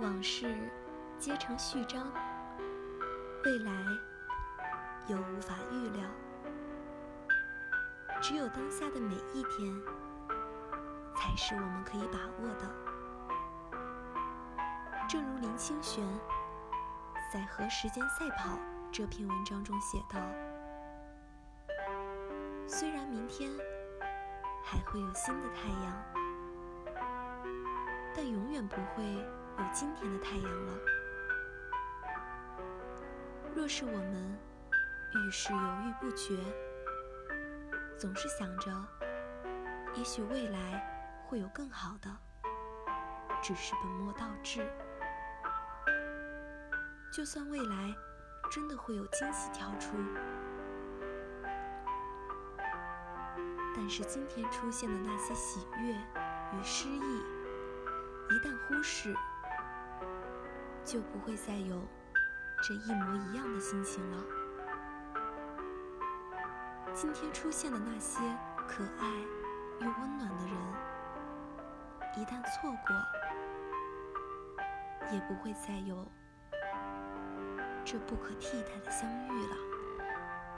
往事皆成序章，未来又无法预料。只有当下的每一天，才是我们可以把握的。正如林清玄在《和时间赛跑》这篇文章中写道：“虽然明天还会有新的太阳，但永远不会有今天的太阳了。若是我们遇事犹豫不决，总是想着，也许未来会有更好的，只是本末倒置。就算未来真的会有惊喜跳出，但是今天出现的那些喜悦与诗意，一旦忽视，就不会再有这一模一样的心情了。今天出现的那些可爱又温暖的人，一旦错过，也不会再有这不可替代的相遇了。